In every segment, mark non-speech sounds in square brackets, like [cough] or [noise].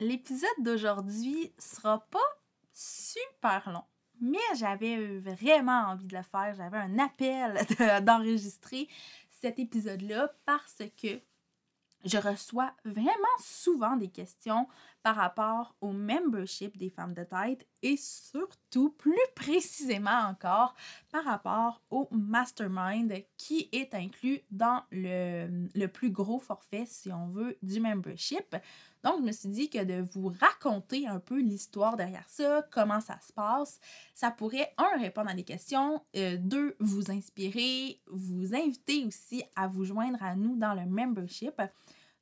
L'épisode d'aujourd'hui sera pas super long, mais j'avais vraiment envie de le faire. J'avais un appel [laughs] d'enregistrer cet épisode-là parce que je reçois vraiment souvent des questions par rapport au membership des femmes de tête et surtout, plus précisément encore, par rapport au mastermind qui est inclus dans le, plus gros forfait, si on veut, du membership. Donc, je me suis dit que de vous raconter un peu l'histoire derrière ça, comment ça se passe, ça pourrait, un, répondre à des questions, euh, deux, vous inspirer, vous inviter aussi à vous joindre à nous dans le membership.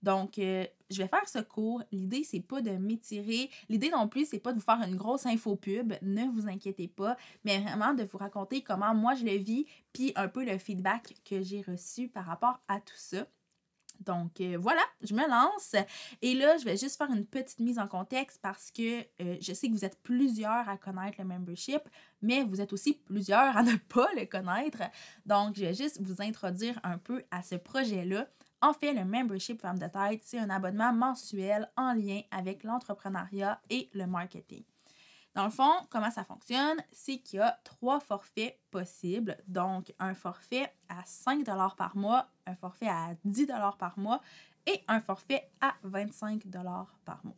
Donc, euh, je vais faire ce cours. L'idée, c'est pas de m'étirer. L'idée non plus, c'est pas de vous faire une grosse info pub. Ne vous inquiétez pas. Mais vraiment de vous raconter comment moi je le vis, puis un peu le feedback que j'ai reçu par rapport à tout ça. Donc euh, voilà, je me lance. Et là, je vais juste faire une petite mise en contexte parce que euh, je sais que vous êtes plusieurs à connaître le membership, mais vous êtes aussi plusieurs à [laughs] ne pas le connaître. Donc, je vais juste vous introduire un peu à ce projet-là. En fait, le membership Femme de tête, c'est un abonnement mensuel en lien avec l'entrepreneuriat et le marketing. Dans le fond, comment ça fonctionne? C'est qu'il y a trois forfaits possibles. Donc, un forfait à 5 par mois, un forfait à 10 par mois et un forfait à 25 par mois.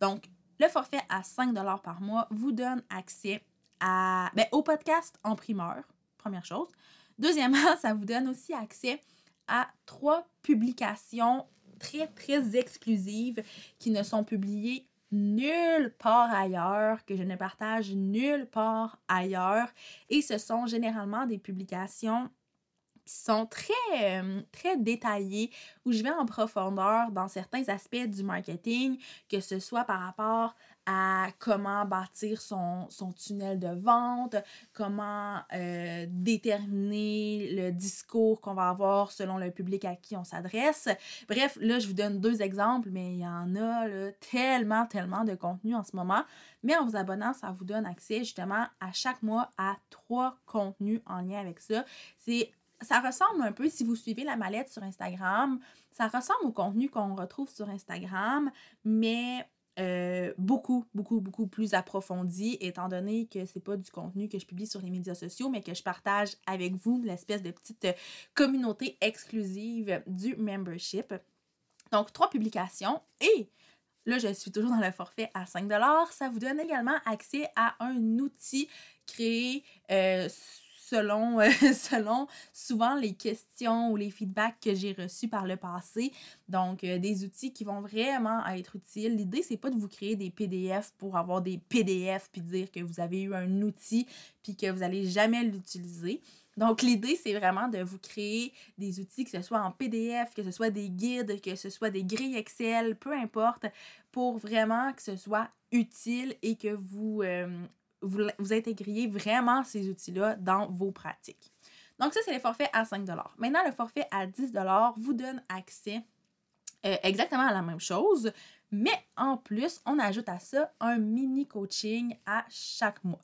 Donc, le forfait à 5 par mois vous donne accès à, ben, au podcast en primeur, première chose. Deuxièmement, [laughs] ça vous donne aussi accès à trois publications très, très exclusives qui ne sont publiées nulle part ailleurs, que je ne partage nulle part ailleurs. Et ce sont généralement des publications qui sont très, euh, très détaillées, où je vais en profondeur dans certains aspects du marketing, que ce soit par rapport à comment bâtir son, tunnel de vente, comment euh, déterminer le discours qu'on va avoir selon le public à qui on s'adresse. Bref, là, je vous donne deux exemples, mais il y en a tellement, tellement de contenu en ce moment. Mais en vous abonnant, ça vous donne accès justement à chaque mois à trois contenus en lien avec ça. C'est ça ressemble un peu, si vous suivez la mallette sur Instagram, ça ressemble au contenu qu'on retrouve sur Instagram, mais euh, beaucoup, beaucoup, beaucoup plus approfondi, étant donné que c'est pas du contenu que je publie sur les médias sociaux, mais que je partage avec vous l'espèce de petite euh, communauté exclusive du membership. Donc, trois publications et là, je suis toujours dans le forfait à 5 Ça vous donne également accès à un outil créé euh, selon, euh, [laughs] selon souvent les questions ou les feedbacks que j'ai reçus par le passé. Donc, euh, des outils qui vont vraiment être utiles. L'idée, c'est pas de vous créer des PDF pour avoir des PDF puis dire que vous avez eu un outil puis que vous n'allez jamais l'utiliser. Donc, l'idée, c'est vraiment de vous créer des outils, que ce soit en PDF, que ce soit des guides, que ce soit des grilles Excel, peu importe, pour vraiment que ce soit utile et que vous, euh, vous, intégriez vraiment ces outils-là dans vos pratiques. Donc, ça, c'est les forfaits à 5 Maintenant, le forfait à 10 vous donne accès euh, exactement à la même chose, mais en plus, on ajoute à ça un mini coaching à chaque mois.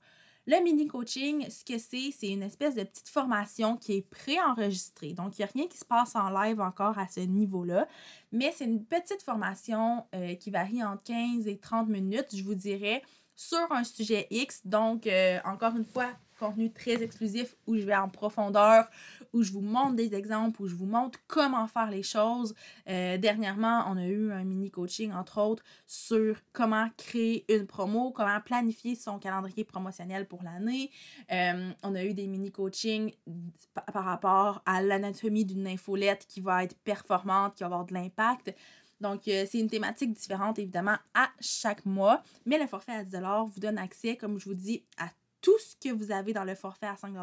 Le mini coaching, ce que c'est, c'est une espèce de petite formation qui est préenregistrée. Donc, il n'y a rien qui se passe en live encore à ce niveau-là, mais c'est une petite formation euh, qui varie entre 15 et 30 minutes, je vous dirais, sur un sujet X. Donc, euh, encore une fois, contenu très exclusif où je vais en profondeur, où je vous montre des exemples, où je vous montre comment faire les choses. Euh, dernièrement, on a eu un mini coaching, entre autres, sur comment créer une promo, comment planifier son calendrier promotionnel pour l'année. Euh, on a eu des mini coachings par rapport à l'anatomie d'une infolette qui va être performante, qui va avoir de l'impact. Donc, euh, c'est une thématique différente, évidemment, à chaque mois. Mais le forfait à 10 vous donne accès, comme je vous dis, à tout ce que vous avez dans le forfait à 5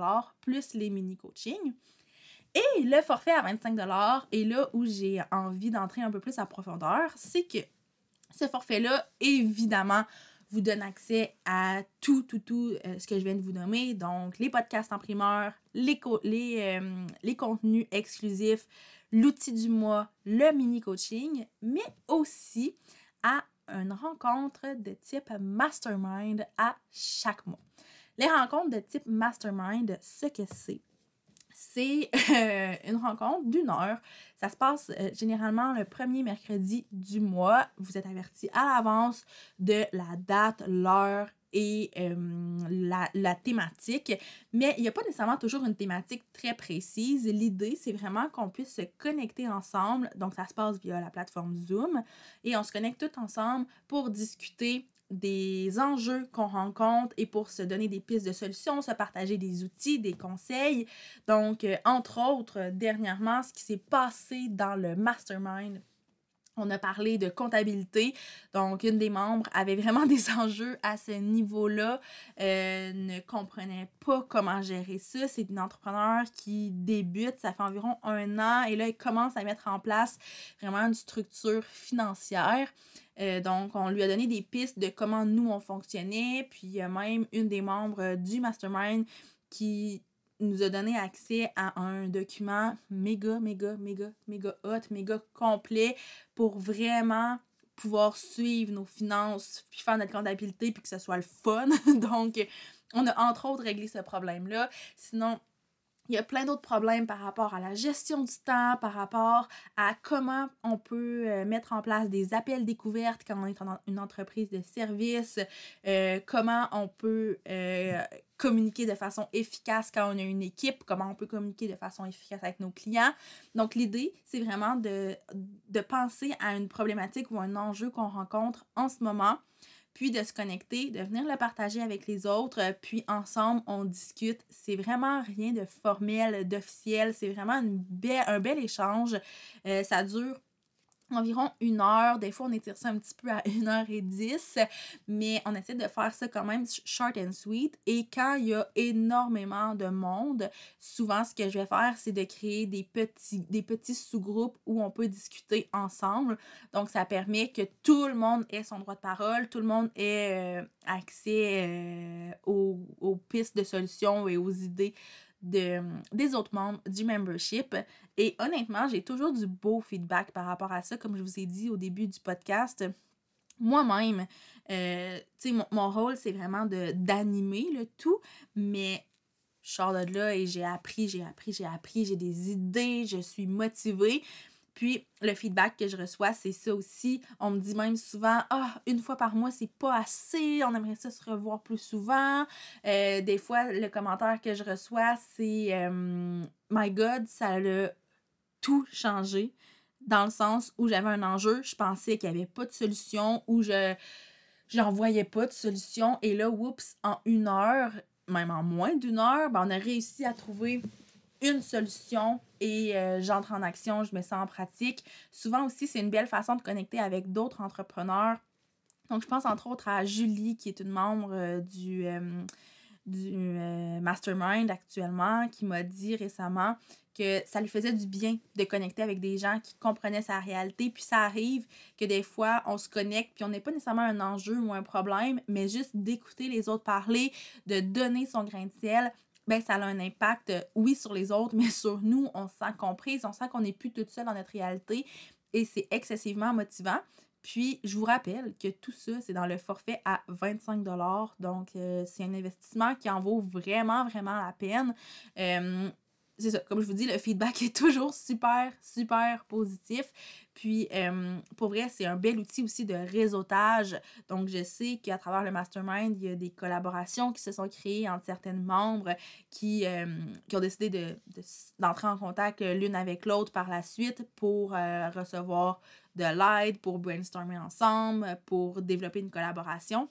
plus les mini-coachings. Et le forfait à 25 est là où j'ai envie d'entrer un peu plus à profondeur, c'est que Ce forfait-là, évidemment, vous donne accès à tout, tout, tout euh, ce que je viens de vous nommer. Donc, les podcasts en primeur, les, les, euh, les contenus exclusifs, l'outil du mois, le mini-coaching, mais aussi à une rencontre de type mastermind à chaque mois. Les rencontres de type mastermind, ce que c'est, c'est euh, une rencontre d'une heure. Ça se passe euh, généralement le premier mercredi du mois. Vous êtes averti à l'avance de la date, l'heure et euh, la, la, thématique. Mais il n'y a pas nécessairement toujours une thématique très précise. L'idée, c'est vraiment qu'on puisse se connecter ensemble. Donc, ça se passe via la plateforme Zoom. Et on se connecte tous ensemble pour discuter des enjeux qu'on rencontre et pour se donner des pistes de solutions, se partager des outils, des conseils. Donc, euh, entre autres, dernièrement, ce qui s'est passé dans le mastermind on a parlé de comptabilité. Donc, une des membres avait vraiment [laughs] des enjeux à ce niveau-là, euh, ne comprenait pas comment gérer ça. C'est une entrepreneur qui débute, ça fait environ un an, et là, elle commence à mettre en place vraiment une structure financière. Euh, donc, on lui a donné des pistes de comment nous, on fonctionnait. Puis, il y a même une des membres du mastermind qui nous a donné accès à un document méga, méga, méga, méga hot, méga complet pour vraiment pouvoir suivre nos finances, puis faire notre comptabilité, puis que ce soit le fun. [laughs] Donc, on a entre autres réglé ce problème-là. Sinon, il y a plein d'autres problèmes par rapport à la gestion du temps, par rapport à comment on peut euh, mettre en place des appels découvertes quand on est une entreprise de service, euh, comment on peut euh, communiquer de façon efficace quand on a une équipe, comment on peut communiquer de façon efficace avec nos clients. Donc l'idée, c'est vraiment de, de penser à une problématique ou un enjeu qu'on rencontre en ce moment puis de se connecter, de venir le partager avec les autres, puis ensemble, on discute. C'est vraiment rien de formel, d'officiel, c'est vraiment un bel échange. Euh, ça dure environ une heure. Des fois, on étire ça un petit peu à [laughs] une heure et dix, mais on essaie de faire ça quand même short and sweet. Et quand il y a énormément de monde, souvent, ce que je vais faire, c'est de créer des petits, des petits sous-groupes où on peut discuter ensemble. Donc, ça permet que tout le monde ait son droit de parole, tout le monde ait euh, accès euh, aux, aux pistes de solutions et aux idées de, des autres membres du membership. Et honnêtement, j'ai toujours du beau feedback par rapport à ça, comme je vous ai dit au début du podcast. Moi-même, euh, tu sais, mon, rôle, c'est vraiment d'animer le tout, mais je sors de là et j'ai appris, j'ai appris, j'ai appris, j'ai des idées, je suis motivée. Puis le feedback que je reçois, c'est ça aussi. On me dit même souvent Ah, une fois par mois, c'est pas assez, on aimerait ça se revoir plus souvent. Euh, des fois, le commentaire que je reçois, c'est euh, My God, ça a tout changé. Dans le sens où j'avais un enjeu, je pensais qu'il n'y avait pas de solution, ou je j'en voyais pas de solution. Et là, oups, en une heure, même en moins d'une heure, ben, on a réussi à trouver une solution et euh, j'entre en action, je mets ça en pratique. Souvent aussi, c'est une belle façon de connecter avec d'autres entrepreneurs. Donc, je pense entre autres à Julie, qui est une membre euh, du, euh, du Mastermind actuellement, qui m'a dit récemment que ça lui faisait du bien de connecter avec des gens qui comprenaient sa réalité. Puis ça arrive que des fois, on se connecte, puis on n'est pas nécessairement un enjeu ou un problème, mais juste d'écouter les autres parler, de donner son grain de sel, ben ça a un impact, euh, oui, sur les autres, [laughs] mais sur nous, on se sent comprise, on sent qu'on n'est plus toute seule dans notre réalité et c'est excessivement motivant. Puis, je vous rappelle que tout ça, c'est dans le forfait à 25 Donc, euh, c'est un investissement qui en vaut vraiment, vraiment la peine. Euh, c'est ça, comme je vous dis, le feedback est toujours super, super positif. Puis, euh, pour vrai, c'est un bel outil aussi de réseautage. Donc, je sais qu'à travers le mastermind, il y a des collaborations qui se sont créées entre certaines membres qui, euh, qui ont décidé de, d'entrer en contact l'une avec l'autre par la suite pour euh, recevoir de l'aide, pour brainstormer ensemble, pour développer une collaboration.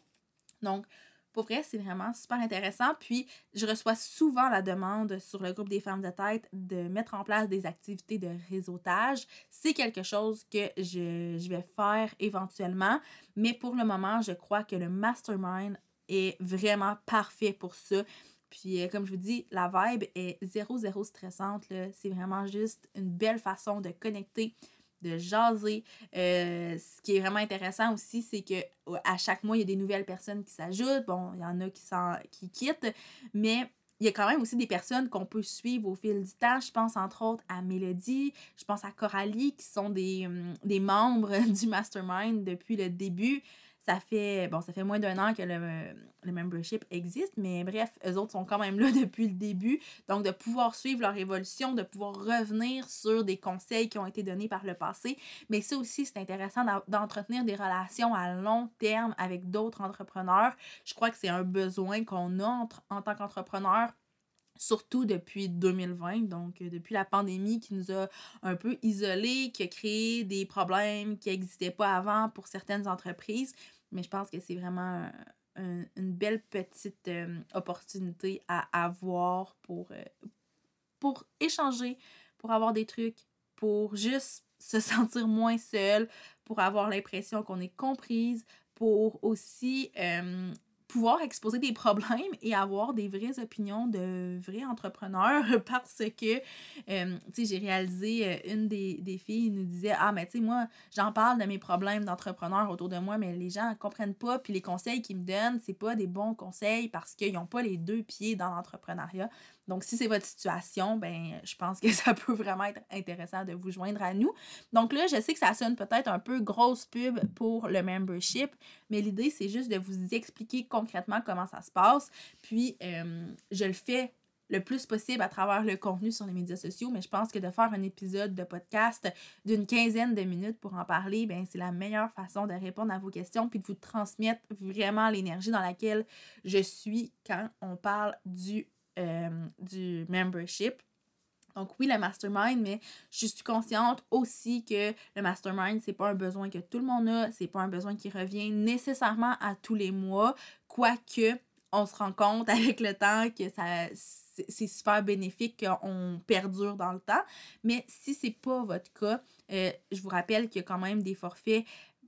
Donc, pour vrai, c'est vraiment super intéressant. Puis, je reçois souvent la demande sur le groupe des femmes de tête de mettre en place des activités de réseautage. C'est quelque chose que je, vais faire éventuellement. Mais pour le moment, je crois que le mastermind est vraiment parfait pour ça. Puis, euh, comme je vous dis, la vibe est zéro, zéro stressante. C'est vraiment juste une belle façon de connecter de jaser. Euh, ce qui est vraiment intéressant aussi, c'est que à chaque mois, il y a des nouvelles personnes qui s'ajoutent. Bon, il y en a qui, qui quittent, mais il y a quand même aussi des personnes qu'on peut suivre au fil du temps. Je pense entre autres à Mélodie, je pense à Coralie, qui sont des, hum, des membres [laughs] du mastermind depuis le début. Ça fait, bon, ça fait moins d'un an que le, le, membership existe, mais bref, eux autres sont quand même là [laughs] depuis le début. Donc, de pouvoir suivre leur évolution, de pouvoir revenir sur des conseils qui ont été donnés par le passé. Mais ça aussi, c'est intéressant d'entretenir des relations à long terme avec d'autres entrepreneurs. Je crois que c'est un besoin qu'on a en tant qu'entrepreneur surtout depuis 2020, donc euh, depuis la pandémie qui nous a un peu isolés, qui a créé des problèmes qui n'existaient pas avant pour certaines entreprises. Mais je pense que c'est vraiment une belle petite euh, opportunité à avoir pour, euh, pour échanger, pour avoir des trucs, pour juste se [laughs] sentir moins seul, pour avoir l'impression qu'on est comprise, pour aussi pouvoir exposer des problèmes et avoir des vraies opinions de vrais entrepreneurs [laughs] parce que, euh, tu sais, j'ai réalisé, euh, une des, des, filles nous disait, ah, mais tu sais, moi, j'en parle de mes problèmes d'entrepreneur autour de moi, mais les gens ne comprennent pas, puis les conseils qu'ils me donnent, c'est pas des bons conseils parce qu'ils n'ont pas les deux pieds dans l'entrepreneuriat. Donc, si c'est votre situation, ben, je pense que [laughs] ça peut vraiment être intéressant de vous joindre à nous. Donc là, je sais que ça sonne peut-être un peu grosse pub pour le membership, mais l'idée, c'est juste de vous expliquer concrètement comment ça se passe. Puis, euh, je le fais le plus possible à travers le contenu sur les médias sociaux, mais je pense que de faire un épisode de podcast d'une quinzaine de minutes pour en parler, ben c'est la meilleure façon de répondre à vos questions puis de vous transmettre vraiment l'énergie dans laquelle je suis quand on parle du euh, du membership. Donc oui, le mastermind, mais je suis consciente aussi que le mastermind, c'est pas un besoin que tout le monde a, c'est pas un besoin qui revient nécessairement à tous les mois, quoique on se rend compte [laughs] avec le temps que ça c'est super bénéfique qu'on perdure dans le temps. Mais si c'est pas votre cas, euh, je vous rappelle qu'il y a quand même des forfaits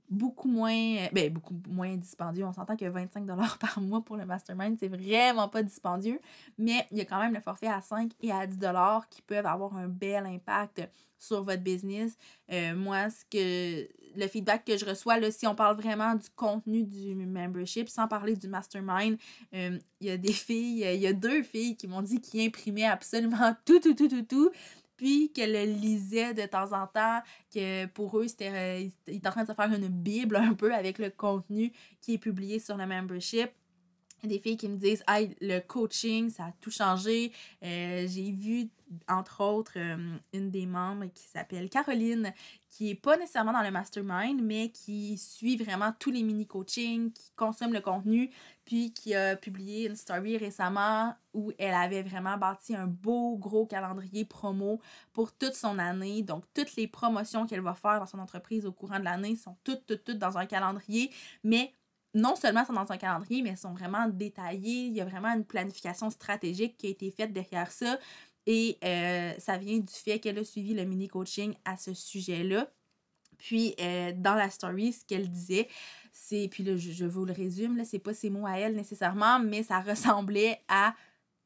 beaucoup moins, ben, beaucoup moins dispendieux. On s'entend que 25 [laughs] par mois pour le mastermind, c'est vraiment pas dispendieux, mais il y a quand même le forfait à 5 et à 10 qui peuvent avoir un bel impact sur votre business. Euh, moi, ce que le feedback que je reçois, là, si on parle vraiment du contenu du membership, sans parler du mastermind, euh, il y a des filles, il y a deux filles qui m'ont dit qu'ils imprimaient absolument [laughs] tout, tout, tout, tout, tout puis qu'elle le lisait de temps en temps, que pour eux, c'était, euh, ils en train de se faire une bible un peu avec le contenu qui est publié sur le membership des filles qui me disent hey, le coaching, ça a tout changé. Euh, j'ai vu, entre autres, euh, une des membres qui s'appelle Caroline, qui est pas nécessairement dans le mastermind, mais qui suit vraiment tous les mini-coachings, qui consomme le contenu, puis qui a publié une story récemment où elle avait vraiment bâti un beau gros calendrier promo pour toute son année. Donc, toutes les promotions qu'elle va faire dans son entreprise au courant de l'année sont toutes, toutes, toutes dans un calendrier, mais non seulement sont dans un calendrier, mais sont vraiment détaillées. Il y a vraiment une planification stratégique qui a été faite derrière ça. Et euh, ça vient du fait qu'elle a suivi le mini-coaching à ce sujet-là. Puis, euh, dans la story, ce qu'elle disait, c'est, puis là, je, je vous le résume, là, c'est pas ses mots à elle nécessairement, mais ça [laughs] ressemblait à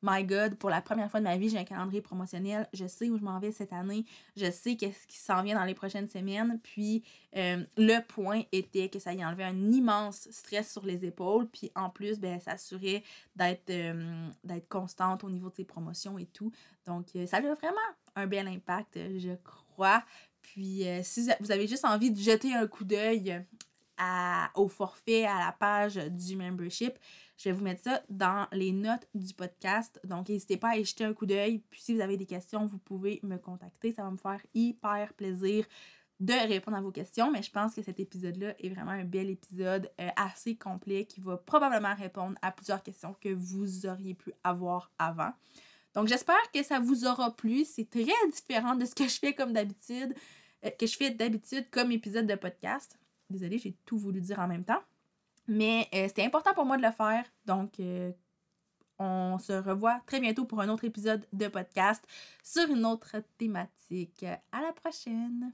My God, pour la première fois de ma vie, j'ai un calendrier promotionnel. Je sais où je m'en vais cette année. Je sais qu'est-ce qui s'en vient dans les prochaines semaines. Puis euh, le point était que ça y enlevait un immense stress sur les épaules. Puis en plus, ben, s'assurait d'être euh, constante au niveau de ses promotions et tout. Donc euh, ça a vraiment un bel impact, je crois. Puis si vous avez juste envie de jeter un coup d'œil au forfait, à la page du membership, je vais vous mettre ça dans les notes du podcast. Donc, n'hésitez pas à y jeter un coup d'œil. Puis, si vous avez des questions, vous pouvez me contacter. Ça va me faire hyper plaisir de répondre à vos questions, mais je pense que cet épisode-là est vraiment un bel épisode euh, assez complet qui va probablement répondre à plusieurs questions que vous auriez pu avoir avant. Donc j'espère que ça vous aura plu. C'est très différent de ce que je fais comme d'habitude, euh, que je fais d'habitude comme épisode de podcast. Désolée, j'ai tout voulu dire en même temps. Mais euh, c'était important pour moi de le faire. Donc, euh, on se revoit très bientôt pour un autre épisode de podcast sur une autre thématique. À la prochaine!